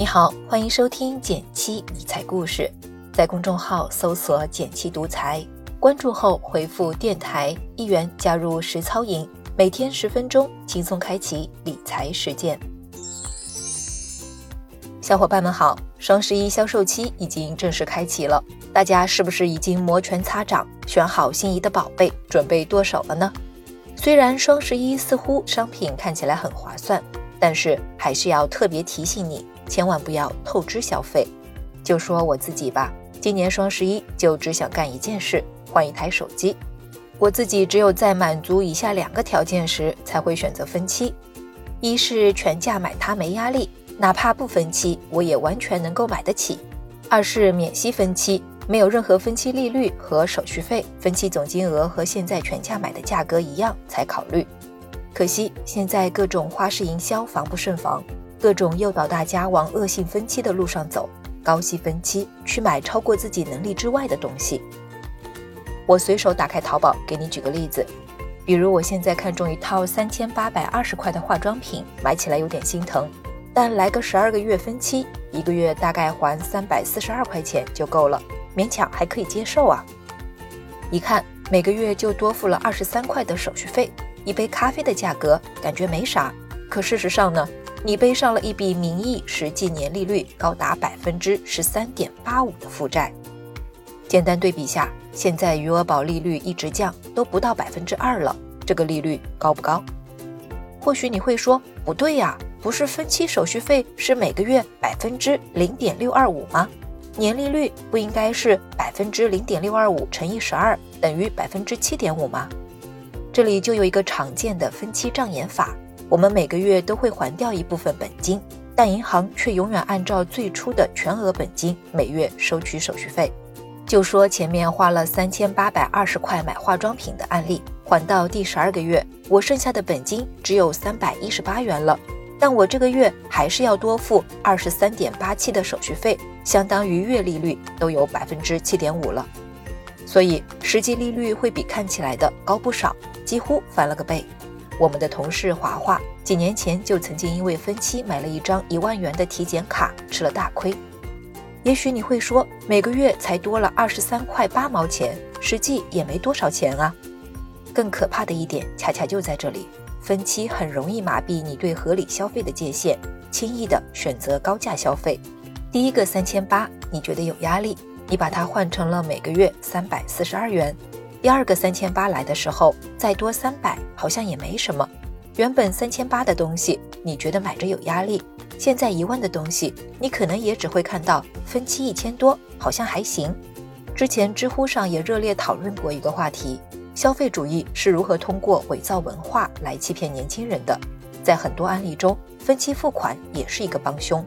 你好，欢迎收听减七理财故事，在公众号搜索“减七独裁，关注后回复“电台”一元加入实操营，每天十分钟，轻松开启理财实践。小伙伴们好，双十一销售期已经正式开启了，大家是不是已经摩拳擦掌，选好心仪的宝贝，准备剁手了呢？虽然双十一似乎商品看起来很划算，但是还是要特别提醒你，千万不要透支消费。就说我自己吧，今年双十一就只想干一件事，换一台手机。我自己只有在满足以下两个条件时，才会选择分期：一是全价买它没压力，哪怕不分期，我也完全能够买得起；二是免息分期。没有任何分期利率和手续费，分期总金额和现在全价买的价格一样才考虑。可惜现在各种花式营销防不胜防，各种诱导大家往恶性分期的路上走，高息分期去买超过自己能力之外的东西。我随手打开淘宝，给你举个例子，比如我现在看中一套三千八百二十块的化妆品，买起来有点心疼，但来个十二个月分期，一个月大概还三百四十二块钱就够了。勉强还可以接受啊！一看每个月就多付了二十三块的手续费，一杯咖啡的价格感觉没啥，可事实上呢，你背上了一笔名义实际年利率高达百分之十三点八五的负债。简单对比下，现在余额宝利率一直降，都不到百分之二了，这个利率高不高？或许你会说不对呀，不是分期手续费是每个月百分之零点六二五吗？年利率不应该是百分之零点六二五乘以十二等于百分之七点五吗？这里就有一个常见的分期障眼法：我们每个月都会还掉一部分本金，但银行却永远按照最初的全额本金每月收取手续费。就说前面花了三千八百二十块买化妆品的案例，还到第十二个月，我剩下的本金只有三百一十八元了。但我这个月还是要多付二十三点八七的手续费，相当于月利率都有百分之七点五了，所以实际利率会比看起来的高不少，几乎翻了个倍。我们的同事华华几年前就曾经因为分期买了一张一万元的体检卡，吃了大亏。也许你会说，每个月才多了二十三块八毛钱，实际也没多少钱啊。更可怕的一点，恰恰就在这里。分期很容易麻痹你对合理消费的界限，轻易的选择高价消费。第一个三千八，你觉得有压力，你把它换成了每个月三百四十二元。第二个三千八来的时候，再多三百好像也没什么。原本三千八的东西，你觉得买着有压力，现在一万的东西，你可能也只会看到分期一千多，好像还行。之前知乎上也热烈讨论过一个话题。消费主义是如何通过伪造文化来欺骗年轻人的？在很多案例中，分期付款也是一个帮凶。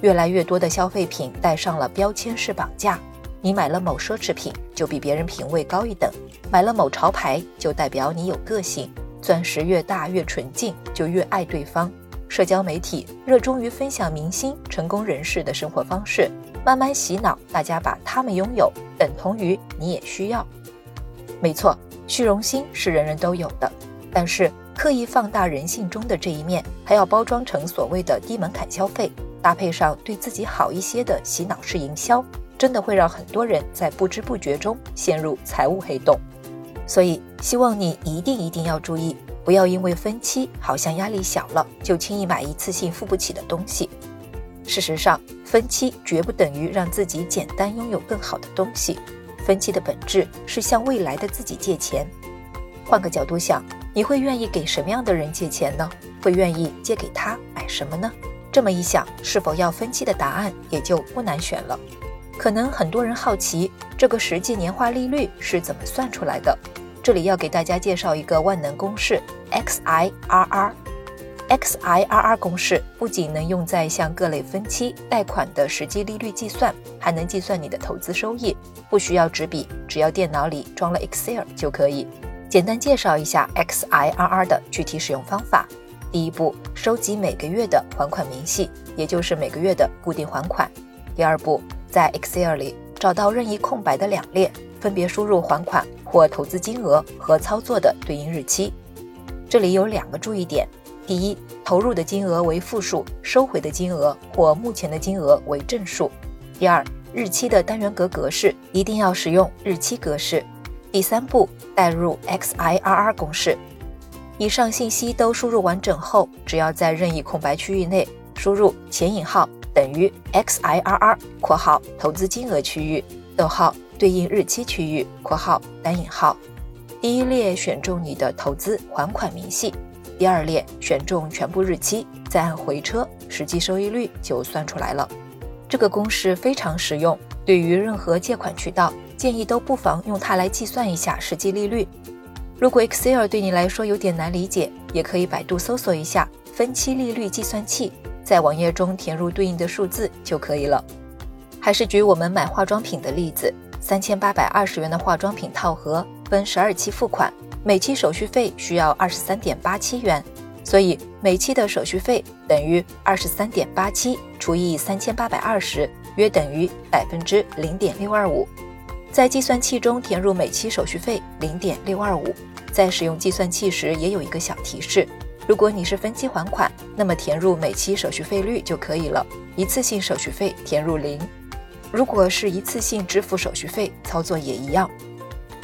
越来越多的消费品带上了标签式绑架：你买了某奢侈品，就比别人品味高一等；买了某潮牌，就代表你有个性；钻石越大越纯净，就越爱对方。社交媒体热衷于分享明星、成功人士的生活方式，慢慢洗脑大家，把他们拥有等同于你也需要。没错，虚荣心是人人都有的，但是刻意放大人性中的这一面，还要包装成所谓的低门槛消费，搭配上对自己好一些的洗脑式营销，真的会让很多人在不知不觉中陷入财务黑洞。所以，希望你一定一定要注意，不要因为分期好像压力小了，就轻易买一次性付不起的东西。事实上，分期绝不等于让自己简单拥有更好的东西。分期的本质是向未来的自己借钱。换个角度想，你会愿意给什么样的人借钱呢？会愿意借给他买什么呢？这么一想，是否要分期的答案也就不难选了。可能很多人好奇，这个实际年化利率是怎么算出来的？这里要给大家介绍一个万能公式：XIRR。XIRR 公式不仅能用在向各类分期贷款的实际利率计算，还能计算你的投资收益，不需要纸笔，只要电脑里装了 Excel 就可以。简单介绍一下 XIRR 的具体使用方法：第一步，收集每个月的还款明细，也就是每个月的固定还款；第二步，在 Excel 里找到任意空白的两列，分别输入还款或投资金额和操作的对应日期。这里有两个注意点。第一，投入的金额为负数，收回的金额或目前的金额为正数。第二，日期的单元格格式一定要使用日期格式。第三步，代入 XIRR 公式。以上信息都输入完整后，只要在任意空白区域内输入前引号等于 XIRR（ 括号投资金额区域）逗号对应日期区域（括号单引号）。第一列选中你的投资还款明细，第二列选中全部日期，再按回车，实际收益率就算出来了。这个公式非常实用，对于任何借款渠道，建议都不妨用它来计算一下实际利率。如果 Excel 对你来说有点难理解，也可以百度搜索一下分期利率计算器，在网页中填入对应的数字就可以了。还是举我们买化妆品的例子，三千八百二十元的化妆品套盒。分十二期付款，每期手续费需要二十三点八七元，所以每期的手续费等于二十三点八七除以三千八百二十，约等于百分之零点六二五。在计算器中填入每期手续费零点六二五。在使用计算器时也有一个小提示：如果你是分期还款，那么填入每期手续费率就可以了，一次性手续费填入零。如果是一次性支付手续费，操作也一样。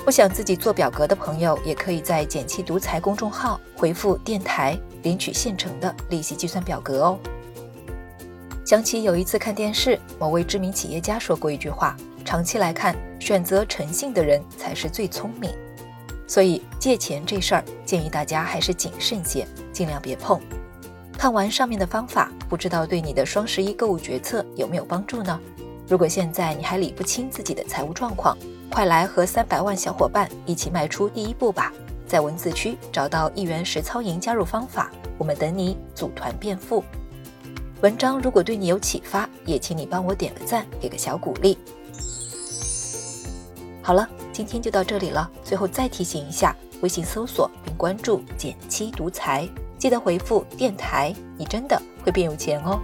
不想自己做表格的朋友，也可以在“简七独裁”公众号回复“电台”领取现成的利息计算表格哦。想起有一次看电视，某位知名企业家说过一句话：“长期来看，选择诚信的人才是最聪明。”所以借钱这事儿，建议大家还是谨慎些，尽量别碰。看完上面的方法，不知道对你的双十一购物决策有没有帮助呢？如果现在你还理不清自己的财务状况，快来和三百万小伙伴一起迈出第一步吧！在文字区找到一元实操营加入方法，我们等你组团变富。文章如果对你有启发，也请你帮我点个赞，给个小鼓励。好了，今天就到这里了。最后再提醒一下，微信搜索并关注“减七独裁”，记得回复“电台”，你真的会变有钱哦。